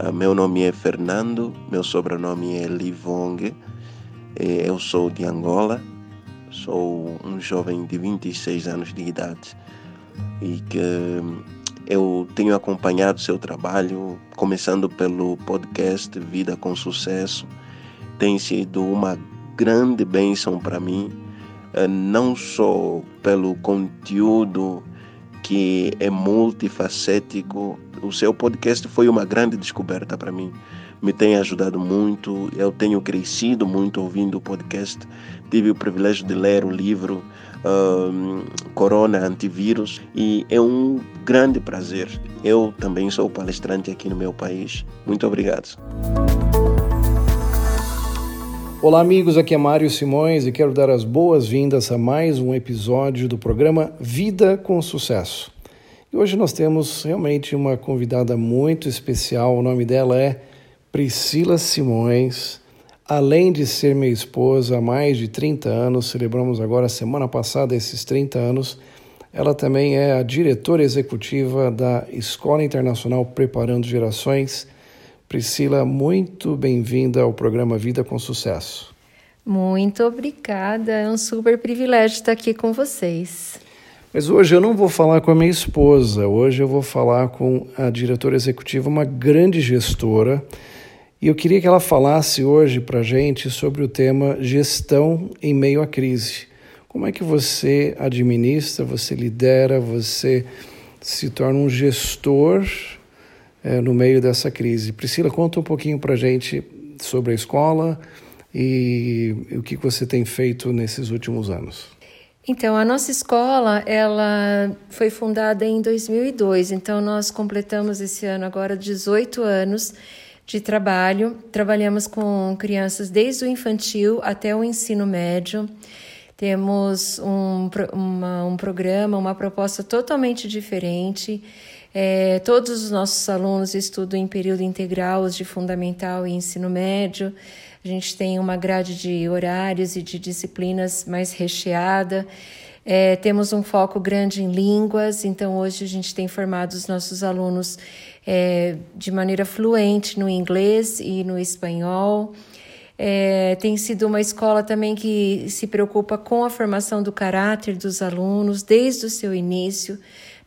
Uh, meu nome é Fernando, meu sobrenome é Livong, eu sou de Angola, sou um jovem de 26 anos de idade e que eu tenho acompanhado seu trabalho, começando pelo podcast Vida com Sucesso. Tem sido uma grande bênção para mim, eh, não só pelo conteúdo que é multifacético. O seu podcast foi uma grande descoberta para mim. Me tem ajudado muito. Eu tenho crescido muito ouvindo o podcast. Tive o privilégio de ler o livro um, Corona Antivírus e é um grande prazer. Eu também sou palestrante aqui no meu país. Muito obrigado. Olá, amigos. Aqui é Mário Simões e quero dar as boas-vindas a mais um episódio do programa Vida com Sucesso. E hoje nós temos realmente uma convidada muito especial. O nome dela é Priscila Simões. Além de ser minha esposa há mais de 30 anos, celebramos agora semana passada esses 30 anos. Ela também é a diretora executiva da Escola Internacional Preparando Gerações Priscila, muito bem-vinda ao programa Vida com Sucesso. Muito obrigada, é um super privilégio estar aqui com vocês. Mas hoje eu não vou falar com a minha esposa, hoje eu vou falar com a diretora executiva, uma grande gestora, e eu queria que ela falasse hoje para a gente sobre o tema gestão em meio à crise. Como é que você administra, você lidera, você se torna um gestor é, no meio dessa crise. Priscila, conta um pouquinho para a gente sobre a escola e, o que você tem feito nesses últimos anos. Então, a nossa escola, ela foi fundada em 2002, então nós completamos esse ano agora 18 anos de trabalho. Trabalhamos com crianças desde o infantil até o ensino médio. Temos um, uma, um programa, uma proposta totalmente diferente. É, todos os nossos alunos estudam em período integral, os de fundamental e ensino médio. A gente tem uma grade de horários e de disciplinas mais recheada. É, temos um foco grande em línguas, então hoje a gente tem formado os nossos alunos é, de maneira fluente no inglês e no espanhol. É, tem sido uma escola também que se preocupa com a formação do caráter dos alunos desde o seu início.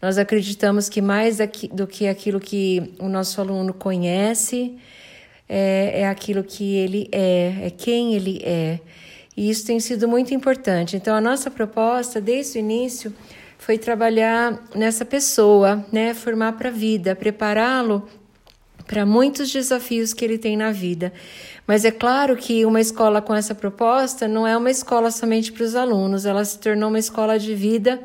Nós acreditamos que mais do que aquilo que o nosso aluno conhece, é, é aquilo que ele é, é quem ele é. E isso tem sido muito importante. Então, a nossa proposta, desde o início, foi trabalhar nessa pessoa, né? Formar para a vida, prepará-lo para muitos desafios que ele tem na vida. Mas é claro que uma escola com essa proposta não é uma escola somente para os alunos, ela se tornou uma escola de vida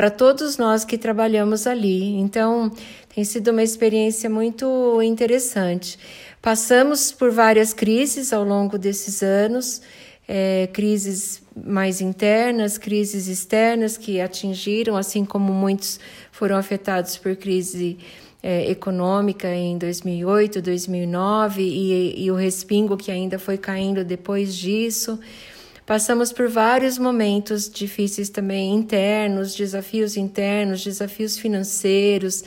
para todos nós que trabalhamos ali. Então, tem sido uma experiência muito interessante. Passamos por várias crises ao longo desses anos, é, crises mais internas, crises externas que atingiram, assim como muitos foram afetados por crise é, econômica em 2008, 2009 e, e o respingo que ainda foi caindo depois disso. Passamos por vários momentos difíceis também internos, desafios internos, desafios financeiros.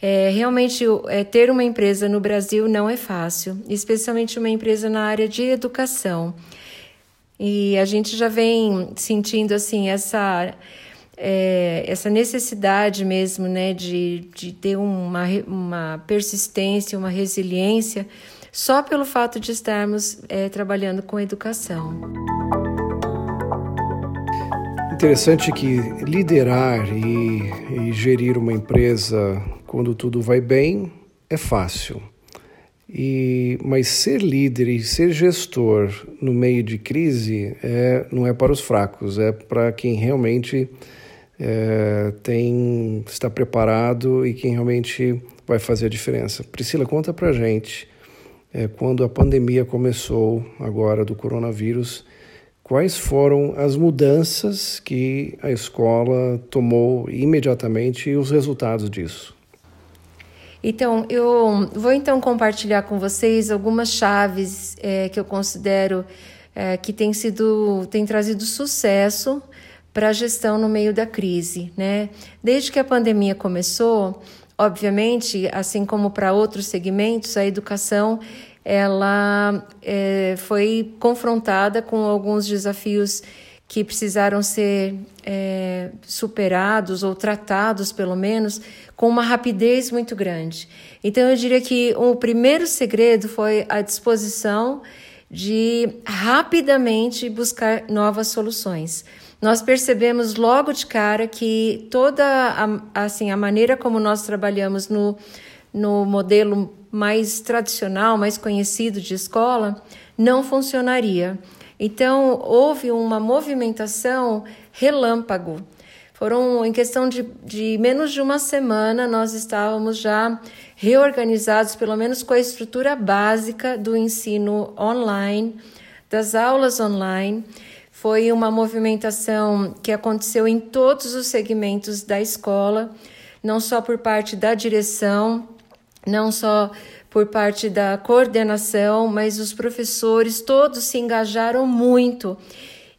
É, realmente, é, ter uma empresa no Brasil não é fácil, especialmente uma empresa na área de educação. E a gente já vem sentindo assim essa é, essa necessidade mesmo, né, de, de ter uma, uma persistência, uma resiliência, só pelo fato de estarmos é, trabalhando com educação. Interessante que liderar e, e, gerir uma empresa quando tudo vai bem é fácil. E, mas ser líder e ser gestor no meio de crise é, não é para os fracos, é para quem realmente é, tem, está preparado e quem realmente vai fazer a diferença. Priscila, conta para gente, é, quando a pandemia começou agora do coronavírus, Quais foram as mudanças que a escola tomou imediatamente e os resultados disso? Então, eu vou então compartilhar com vocês algumas chaves é, que eu considero é, que tem sido, tem trazido sucesso para a gestão no meio da crise, né? Desde que a pandemia começou, Obviamente, assim como para outros segmentos, a educação ela é, foi confrontada com alguns desafios que precisaram ser é, superados ou tratados, pelo menos, com uma rapidez muito grande. Então, eu diria que o primeiro segredo foi a disposição de rapidamente buscar novas soluções. Nós percebemos logo de cara que toda a, assim, a maneira como nós trabalhamos no, no modelo mais tradicional, mais conhecido de escola, não funcionaria. Então, houve uma movimentação relâmpago. Foram, em questão de, de menos de uma semana, nós estávamos já reorganizados, pelo menos com a estrutura básica do ensino online, das aulas online. Foi uma movimentação que aconteceu em todos os segmentos da escola, não só por parte da direção, não só por parte da coordenação, mas os professores todos se engajaram muito.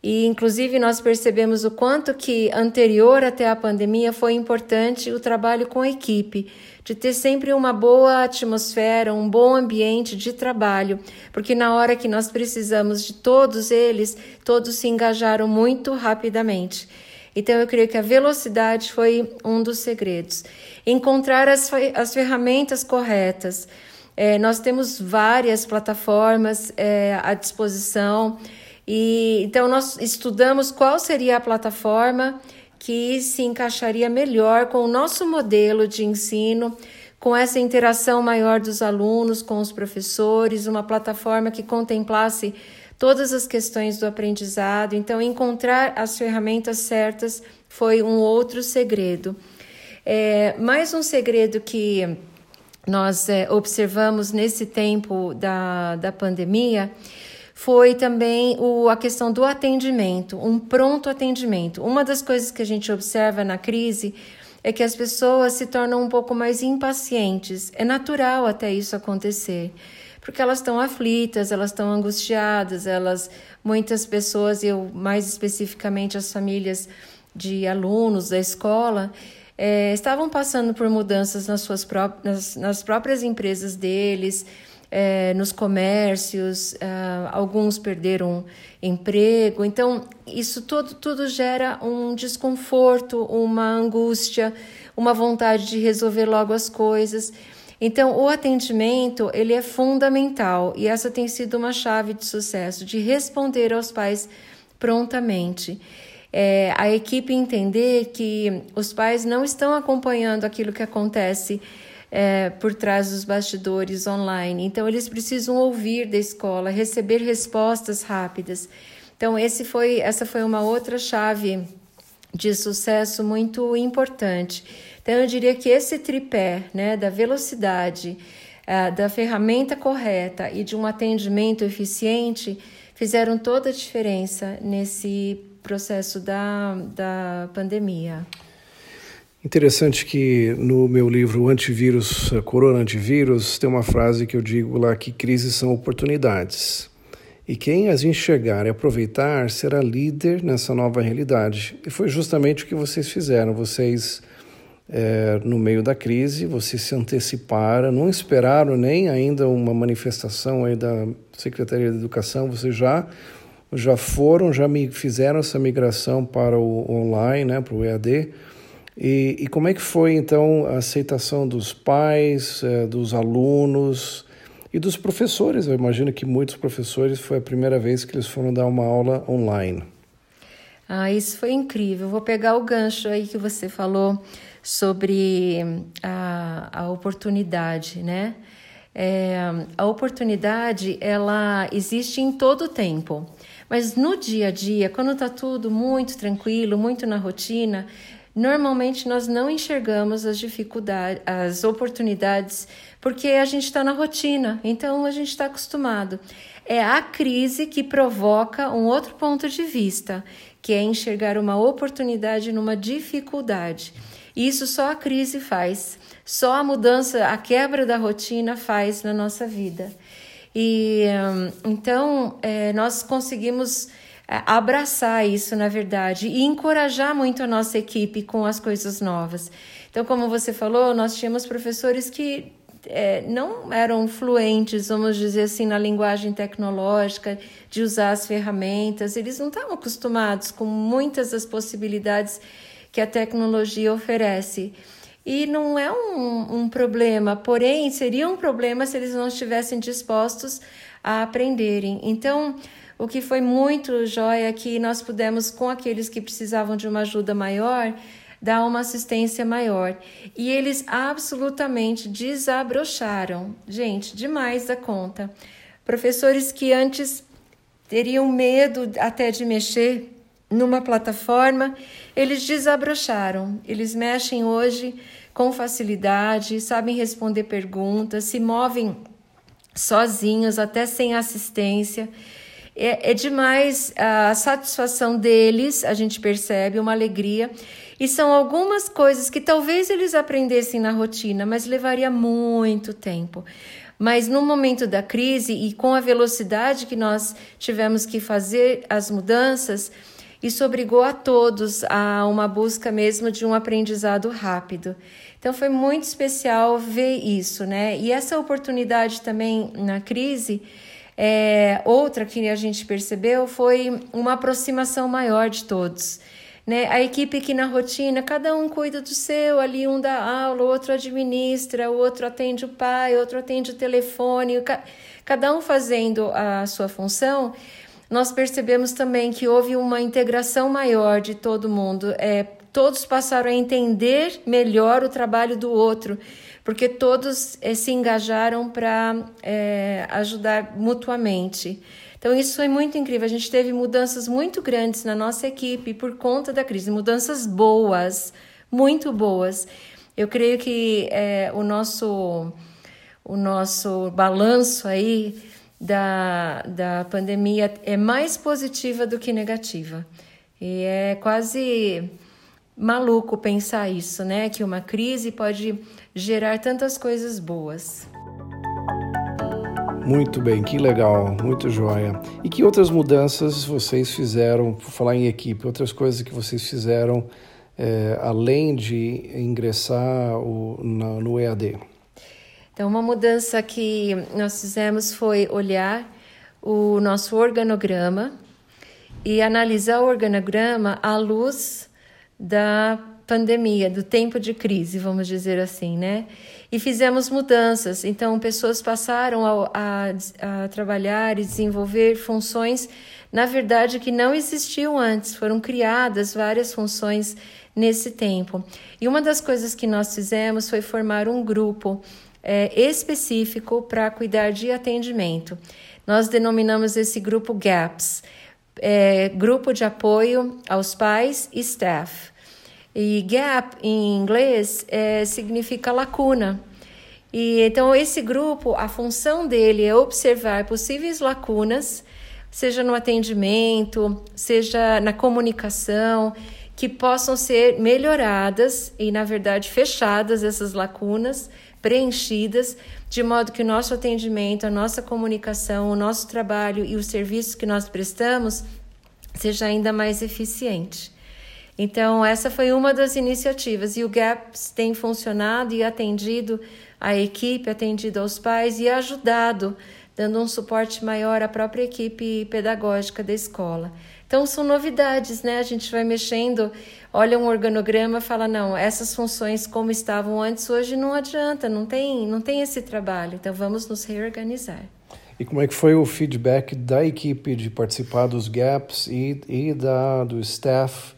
E inclusive nós percebemos o quanto que anterior até a pandemia foi importante o trabalho com a equipe, de ter sempre uma boa atmosfera, um bom ambiente de trabalho, porque na hora que nós precisamos de todos eles, todos se engajaram muito rapidamente. Então, eu creio que a velocidade foi um dos segredos. Encontrar as, as ferramentas corretas. É, nós temos várias plataformas é, à disposição, e então nós estudamos qual seria a plataforma que se encaixaria melhor com o nosso modelo de ensino, com essa interação maior dos alunos com os professores, uma plataforma que contemplasse todas as questões do aprendizado. Então, encontrar as ferramentas certas foi um outro segredo. É, mais um segredo que nós é, observamos nesse tempo da, da pandemia foi também o, a questão do atendimento, um pronto atendimento. Uma das coisas que a gente observa na crise é que as pessoas se tornam um pouco mais impacientes. É natural até isso acontecer porque elas estão aflitas, elas estão angustiadas, elas muitas pessoas, eu mais especificamente as famílias de alunos da escola, é, estavam passando por mudanças nas suas próprias, nas, nas próprias empresas deles, é, nos comércios, é, alguns perderam emprego. Então, isso tudo, tudo gera um desconforto, uma angústia, uma vontade de resolver logo as coisas. Então, o atendimento ele é fundamental e essa tem sido uma chave de sucesso, de responder aos pais prontamente. É, a equipe entender que os pais não estão acompanhando aquilo que acontece é, por trás dos bastidores online. Então, eles precisam ouvir da escola, receber respostas rápidas. Então, esse foi, essa foi uma outra chave de sucesso muito importante. Então, eu diria que esse tripé né, da velocidade, uh, da ferramenta correta e de um atendimento eficiente fizeram toda a diferença nesse processo da, da pandemia. Interessante que no meu livro Antivírus, Corona Antivírus, tem uma frase que eu digo lá que crises são oportunidades. E quem as enxergar e aproveitar será líder nessa nova realidade. E foi justamente o que vocês fizeram. Vocês é, no meio da crise, vocês se anteciparam, não esperaram nem ainda uma manifestação aí da Secretaria de Educação, vocês já já foram, já me fizeram essa migração para o online, né, para o EAD. E, e como é que foi então a aceitação dos pais, é, dos alunos e dos professores? Eu imagino que muitos professores foi a primeira vez que eles foram dar uma aula online. Ah, isso foi incrível. Vou pegar o gancho aí que você falou sobre a, a oportunidade, né? É, a oportunidade ela existe em todo o tempo, mas no dia a dia, quando está tudo muito tranquilo, muito na rotina, normalmente nós não enxergamos as dificuldades, as oportunidades, porque a gente está na rotina, então a gente está acostumado. É a crise que provoca um outro ponto de vista, que é enxergar uma oportunidade numa dificuldade. Isso só a crise faz, só a mudança, a quebra da rotina faz na nossa vida. E hum, então é, nós conseguimos é, abraçar isso, na verdade, e encorajar muito a nossa equipe com as coisas novas. Então, como você falou, nós tínhamos professores que é, não eram fluentes, vamos dizer assim, na linguagem tecnológica, de usar as ferramentas, eles não estavam acostumados com muitas das possibilidades que a tecnologia oferece. E não é um, um problema, porém, seria um problema se eles não estivessem dispostos a aprenderem. Então, o que foi muito jóia é que nós pudemos, com aqueles que precisavam de uma ajuda maior, dar uma assistência maior. E eles absolutamente desabrocharam. Gente, demais da conta. Professores que antes teriam medo até de mexer numa plataforma, eles desabrocharam. Eles mexem hoje com facilidade, sabem responder perguntas, se movem sozinhos, até sem assistência. É, é demais a satisfação deles, a gente percebe, uma alegria. E são algumas coisas que talvez eles aprendessem na rotina, mas levaria muito tempo. Mas no momento da crise e com a velocidade que nós tivemos que fazer as mudanças, isso obrigou a todos a uma busca mesmo de um aprendizado rápido. Então foi muito especial ver isso, né? E essa oportunidade também na crise, é, outra que a gente percebeu foi uma aproximação maior de todos. Né? A equipe que na rotina, cada um cuida do seu, ali um dá aula, o outro administra, o outro atende o pai, o outro atende o telefone, cada um fazendo a sua função. Nós percebemos também que houve uma integração maior de todo mundo. É, todos passaram a entender melhor o trabalho do outro, porque todos é, se engajaram para é, ajudar mutuamente. Então, isso foi muito incrível. A gente teve mudanças muito grandes na nossa equipe por conta da crise, mudanças boas, muito boas. Eu creio que é, o, nosso, o nosso balanço aí da, da pandemia é mais positiva do que negativa. E é quase maluco pensar isso, né? Que uma crise pode gerar tantas coisas boas. Muito bem, que legal, muito joia. E que outras mudanças vocês fizeram, por falar em equipe, outras coisas que vocês fizeram é, além de ingressar o, na, no EAD? Então, uma mudança que nós fizemos foi olhar o nosso organograma e analisar o organograma à luz da pandemia, do tempo de crise, vamos dizer assim, né? E fizemos mudanças, então pessoas passaram a, a, a trabalhar e desenvolver funções, na verdade, que não existiam antes, foram criadas várias funções nesse tempo. E uma das coisas que nós fizemos foi formar um grupo é, específico para cuidar de atendimento. Nós denominamos esse grupo GAPS, é, Grupo de Apoio aos Pais e Staff. E gap em inglês é, significa lacuna. E então esse grupo, a função dele é observar possíveis lacunas, seja no atendimento, seja na comunicação, que possam ser melhoradas e na verdade fechadas essas lacunas, preenchidas, de modo que o nosso atendimento, a nossa comunicação, o nosso trabalho e os serviços que nós prestamos seja ainda mais eficiente. Então, essa foi uma das iniciativas e o GAPS tem funcionado e atendido a equipe, atendido aos pais e ajudado, dando um suporte maior à própria equipe pedagógica da escola. Então, são novidades, né? A gente vai mexendo, olha um organograma, fala: não, essas funções como estavam antes, hoje não adianta, não tem, não tem esse trabalho, então vamos nos reorganizar. E como é que foi o feedback da equipe de participar dos GAPs e, e da, do staff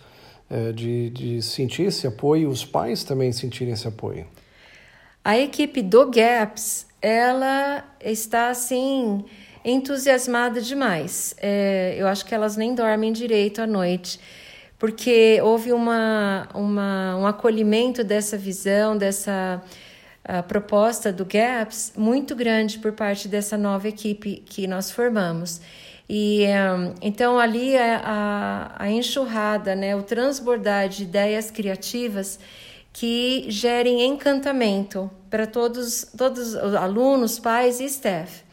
é, de, de sentir esse apoio, os pais também sentirem esse apoio? A equipe do GAPS, ela está assim entusiasmada demais. É, eu acho que elas nem dormem direito à noite, porque houve uma, uma, um acolhimento dessa visão, dessa proposta do GAPS muito grande por parte dessa nova equipe que nós formamos. E um, então ali a, a, a enxurrada, né, o transbordar de ideias criativas que gerem encantamento para todos, todos os alunos, pais e staff.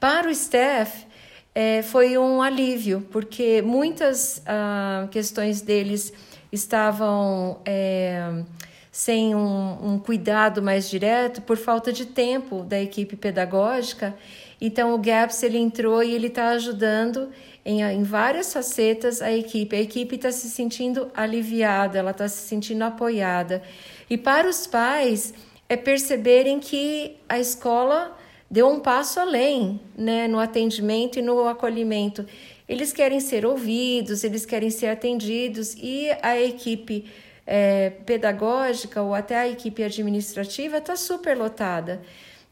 Para o staff, é, foi um alívio, porque muitas ah, questões deles estavam é, sem um, um, cuidado mais direto por falta de tempo da equipe pedagógica. Então o GAPS ele entrou e ele está ajudando em, em várias facetas a equipe. A equipe está se sentindo aliviada, ela está se sentindo apoiada. E para os pais é perceberem que a escola deu um passo além né, no atendimento e no acolhimento. Eles querem ser ouvidos, eles querem ser atendidos e a equipe é, pedagógica ou até a equipe administrativa está super lotada.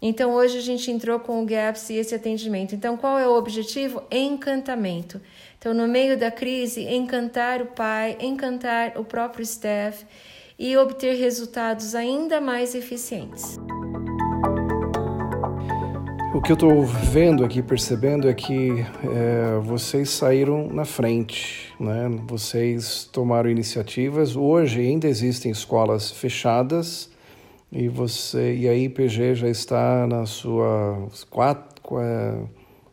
Então hoje a gente entrou com o GAPS e esse atendimento. Então qual é o objetivo? Encantamento. Então no meio da crise, encantar o pai, encantar o próprio staff e obter resultados ainda mais eficientes. O que eu estou vendo aqui, percebendo, é que é, vocês saíram na frente, né? Vocês tomaram iniciativas. Hoje ainda existem escolas fechadas e você e a IPG já está na sua quatro, é,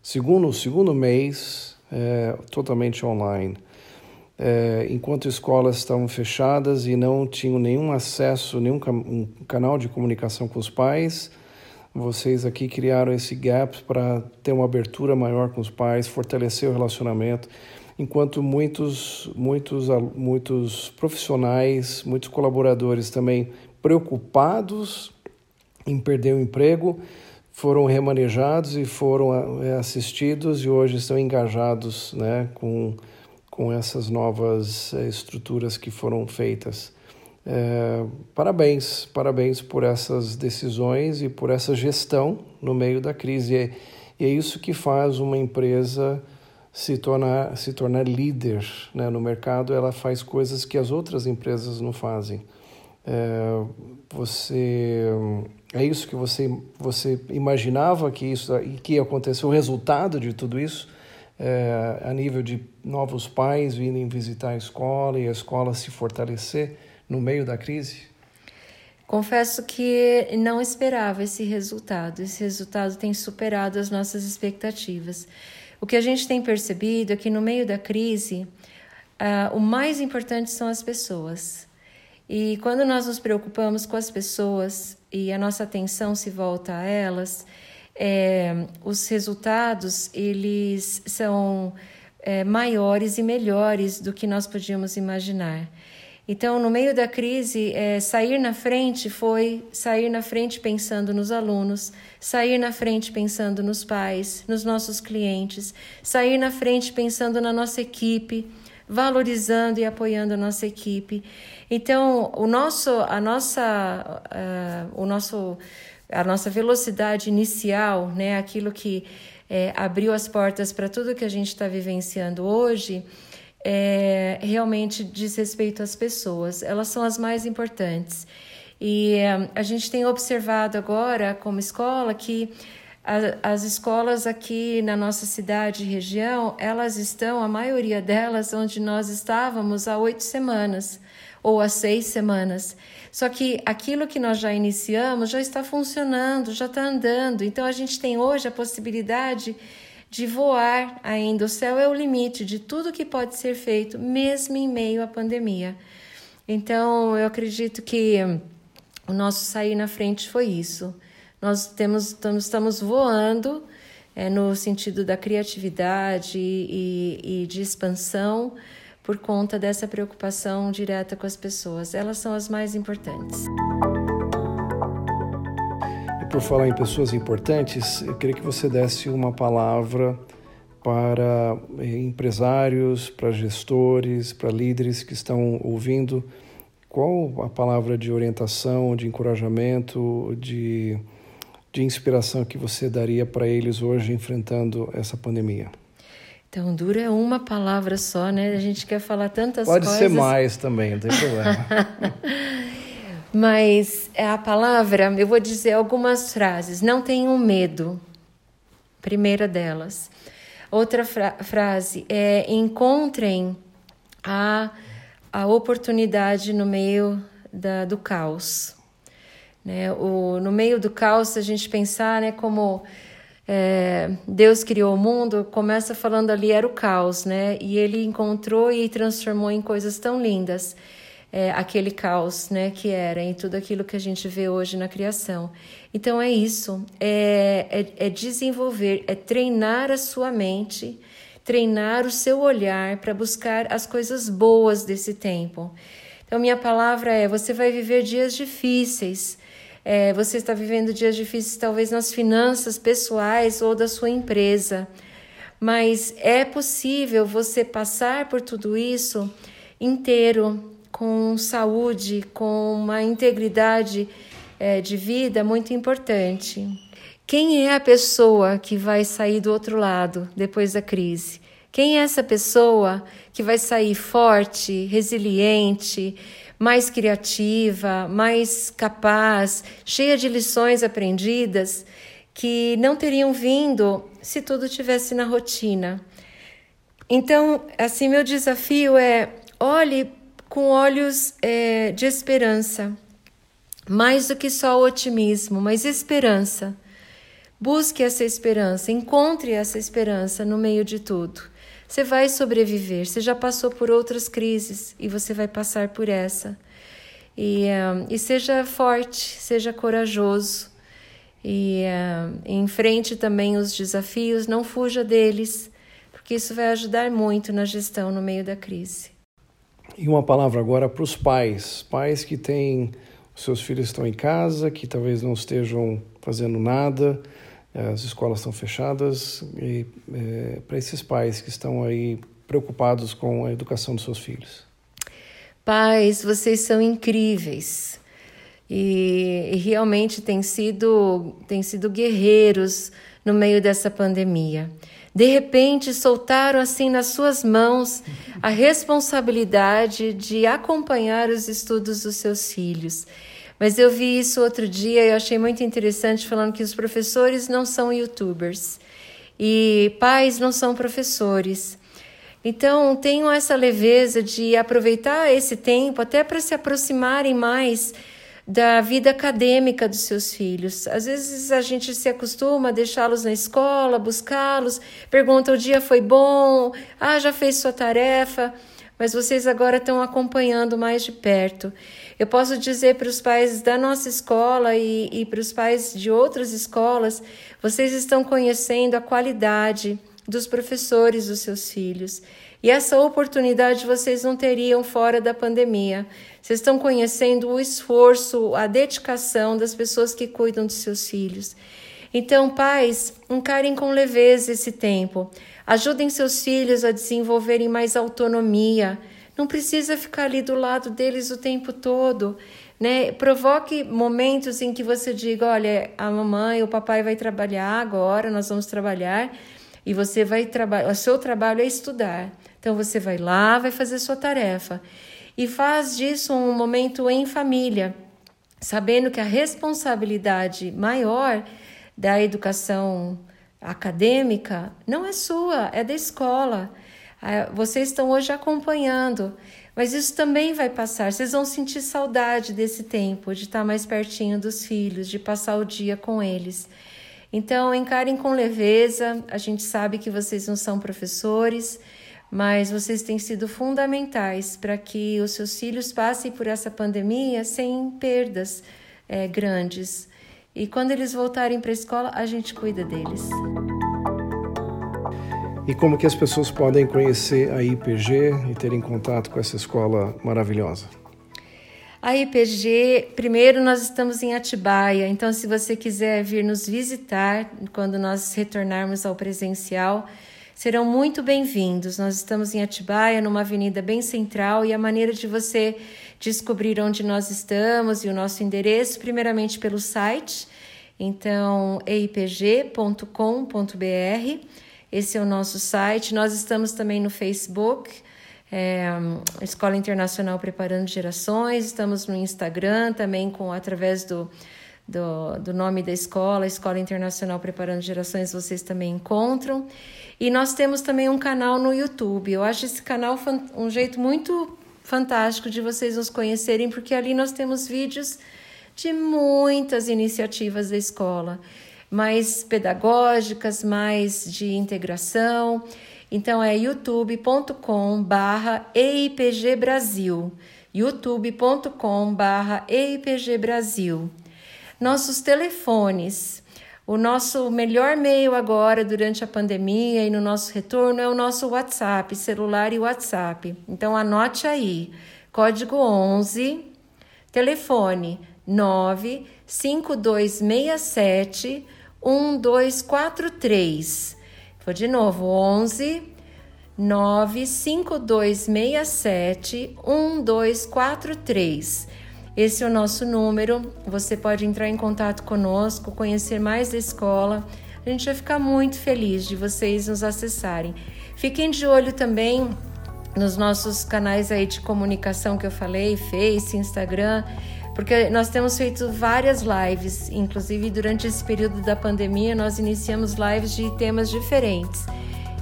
segundo segundo mês é, totalmente online. É, enquanto escolas estavam fechadas e não tinham nenhum acesso, nenhum um canal de comunicação com os pais vocês aqui criaram esse gap para ter uma abertura maior com os pais, fortalecer o relacionamento, enquanto muitos, muitos, muitos profissionais, muitos colaboradores também preocupados em perder o emprego, foram remanejados e foram é, assistidos e hoje estão engajados né, com, com essas novas é, estruturas que foram feitas. É, parabéns, parabéns por essas decisões e por essa gestão no meio da crise. E, e é isso que faz uma empresa se tornar, se tornar líder né? no mercado. Ela faz coisas que as outras empresas não fazem. É, você é isso que você você imaginava que isso que ia acontecer o resultado de tudo isso é, a nível de novos pais virem visitar a escola e a escola se fortalecer no meio da crise? Confesso que não esperava esse resultado. Esse resultado tem superado as nossas expectativas. O que a gente tem percebido é que no meio da crise, uh, o mais importante são as pessoas. E quando nós nos preocupamos com as pessoas e a nossa atenção se volta a elas, é, os resultados eles são é, maiores e melhores do que nós podíamos imaginar. Então, no meio da crise, é, sair na frente foi sair na frente pensando nos alunos, sair na frente pensando nos pais, nos nossos clientes, sair na frente pensando na nossa equipe, valorizando e apoiando a nossa equipe. Então, o nosso, a nossa, uh, o nosso, a nossa velocidade inicial, né, aquilo que é, abriu as portas para tudo que a gente está vivenciando hoje é, realmente diz respeito às pessoas. Elas são as mais importantes. E é, a gente tem observado agora, como escola, que a, as escolas aqui na nossa cidade e região, elas estão, a maioria delas, onde nós estávamos há oito semanas ou há seis semanas. Só que aquilo que nós já iniciamos já está funcionando, já está andando. Então a gente tem hoje a possibilidade de voar ainda. O céu é o limite de tudo que pode ser feito, mesmo em meio à pandemia. Então, eu acredito que o nosso sair na frente foi isso. Nós temos, estamos, voando é, no sentido da criatividade e, e de expansão por conta dessa preocupação direta com as pessoas. Elas são as mais importantes por falar em pessoas importantes, eu queria que você desse uma palavra para eh, empresários, para gestores, para líderes que estão ouvindo. Qual a palavra de orientação, de encorajamento, de, de inspiração que você daria para eles hoje enfrentando essa pandemia? Então, dura é uma palavra só, né? A gente quer falar tantas Pode coisas. Pode ser mais também, não tem problema. Mas é a palavra, eu vou dizer algumas frases. Não tenham medo. Primeira delas. Outra fra frase é: encontrem a, a oportunidade no meio da, do caos. Né? O, no meio do caos, a gente pensar né, como é, Deus criou o mundo, começa falando ali era o caos, né? E ele encontrou e transformou em coisas tão lindas é, aquele caos, né? Que era em tudo aquilo que a gente vê hoje na criação. Então é isso, é, é, é desenvolver, é treinar a sua mente, treinar o seu olhar para buscar as coisas boas desse tempo. Então minha palavra é: você vai viver dias difíceis é, você está vivendo dias difíceis, talvez nas finanças pessoais ou da sua empresa, mas é possível você passar por tudo isso inteiro, com saúde, com uma integridade é, de vida muito importante. Quem é a pessoa que vai sair do outro lado depois da crise? Quem é essa pessoa que vai sair forte, resiliente, mais criativa, mais capaz, cheia de lições aprendidas que não teriam vindo se tudo tivesse na rotina. Então, assim, meu desafio é olhe com olhos é, de esperança, mais do que só o otimismo, mas esperança. Busque essa esperança, encontre essa esperança no meio de tudo. Você vai sobreviver. Você já passou por outras crises e você vai passar por essa. E, uh, e seja forte, seja corajoso. E uh, enfrente também os desafios, não fuja deles, porque isso vai ajudar muito na gestão no meio da crise. E uma palavra agora para os pais, pais que têm seus filhos estão em casa, que talvez não estejam fazendo nada, as escolas estão fechadas e é, para esses pais que estão aí preocupados com a educação dos seus filhos. Pais, vocês são incríveis e, e realmente têm sido, têm sido guerreiros no meio dessa pandemia. De repente, soltaram assim nas suas mãos a responsabilidade de acompanhar os estudos dos seus filhos. Mas eu vi isso outro dia e achei muito interessante falando que os professores não são youtubers e pais não são professores. Então, tenham essa leveza de aproveitar esse tempo até para se aproximarem mais da vida acadêmica dos seus filhos. Às vezes a gente se acostuma a deixá-los na escola, buscá-los, pergunta: o dia foi bom? Ah, já fez sua tarefa? Mas vocês agora estão acompanhando mais de perto. Eu posso dizer para os pais da nossa escola e, e para os pais de outras escolas: vocês estão conhecendo a qualidade dos professores dos seus filhos. E essa oportunidade vocês não teriam fora da pandemia. Vocês estão conhecendo o esforço, a dedicação das pessoas que cuidam dos seus filhos. Então, pais, encarem com leveza esse tempo. Ajudem seus filhos a desenvolverem mais autonomia, não precisa ficar ali do lado deles o tempo todo. Né? Provoque momentos em que você diga: olha, a mamãe, o papai vai trabalhar agora, nós vamos trabalhar e você vai trabalhar. O seu trabalho é estudar. Então você vai lá, vai fazer sua tarefa e faz disso um momento em família, sabendo que a responsabilidade maior da educação acadêmica não é sua, é da escola. Ah, vocês estão hoje acompanhando, mas isso também vai passar. Vocês vão sentir saudade desse tempo, de estar mais pertinho dos filhos, de passar o dia com eles. Então, encarem com leveza. A gente sabe que vocês não são professores, mas vocês têm sido fundamentais para que os seus filhos passem por essa pandemia sem perdas é, grandes. E quando eles voltarem para a escola, a gente cuida deles e como que as pessoas podem conhecer a IPG e terem contato com essa escola maravilhosa? A IPG, primeiro nós estamos em Atibaia, então se você quiser vir nos visitar quando nós retornarmos ao presencial, serão muito bem-vindos. Nós estamos em Atibaia, numa avenida bem central, e a maneira de você descobrir onde nós estamos e o nosso endereço, primeiramente pelo site, então eipg.com.br esse é o nosso site. Nós estamos também no Facebook, é, Escola Internacional Preparando Gerações. Estamos no Instagram também com através do, do, do nome da escola, Escola Internacional Preparando Gerações, vocês também encontram. E nós temos também um canal no YouTube. Eu acho esse canal um jeito muito fantástico de vocês nos conhecerem, porque ali nós temos vídeos de muitas iniciativas da escola mais pedagógicas, mais de integração. Então é youtube.com barra EIPG youtube.com barra. Nossos telefones, o nosso melhor meio agora durante a pandemia e no nosso retorno é o nosso WhatsApp, celular e WhatsApp. Então anote aí, código 11, telefone 95267 1243. Vou de novo, 11 95267 1243. Esse é o nosso número. Você pode entrar em contato conosco, conhecer mais da escola. A gente vai ficar muito feliz de vocês nos acessarem. Fiquem de olho também nos nossos canais aí de comunicação que eu falei, Face, Instagram porque nós temos feito várias lives, inclusive durante esse período da pandemia, nós iniciamos lives de temas diferentes.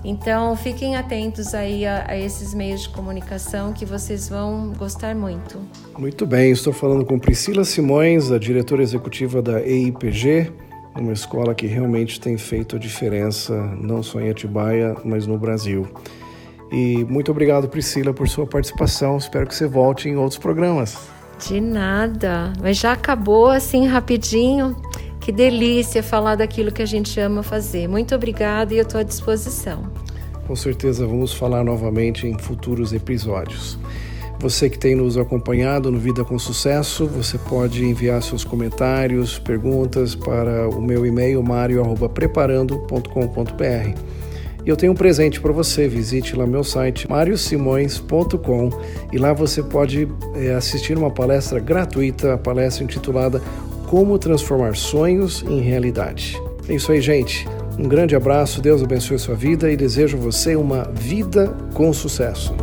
Então, fiquem atentos aí a, a, esses meios de comunicação que vocês vão gostar muito. Muito bem, estou falando com Priscila Simões, a diretora executiva da EIPG, uma escola que realmente tem feito a diferença não só em Atibaia, mas no Brasil. E muito obrigado, Priscila, por sua participação. Espero que você volte em outros programas. De nada, mas já acabou assim rapidinho. Que delícia falar daquilo que a gente ama fazer. Muito obrigada e eu estou à disposição. Com certeza vamos falar novamente em futuros episódios. Você que tem nos acompanhado no Vida com Sucesso, você pode enviar seus comentários, perguntas para o meu e-mail mario@preparando.com.br. E eu tenho um presente para você. Visite lá meu site mariosimões.com e lá você pode é, assistir uma palestra gratuita, a palestra intitulada Como Transformar Sonhos em Realidade. É isso aí, gente. Um grande abraço, Deus abençoe sua vida e desejo a você uma vida com sucesso.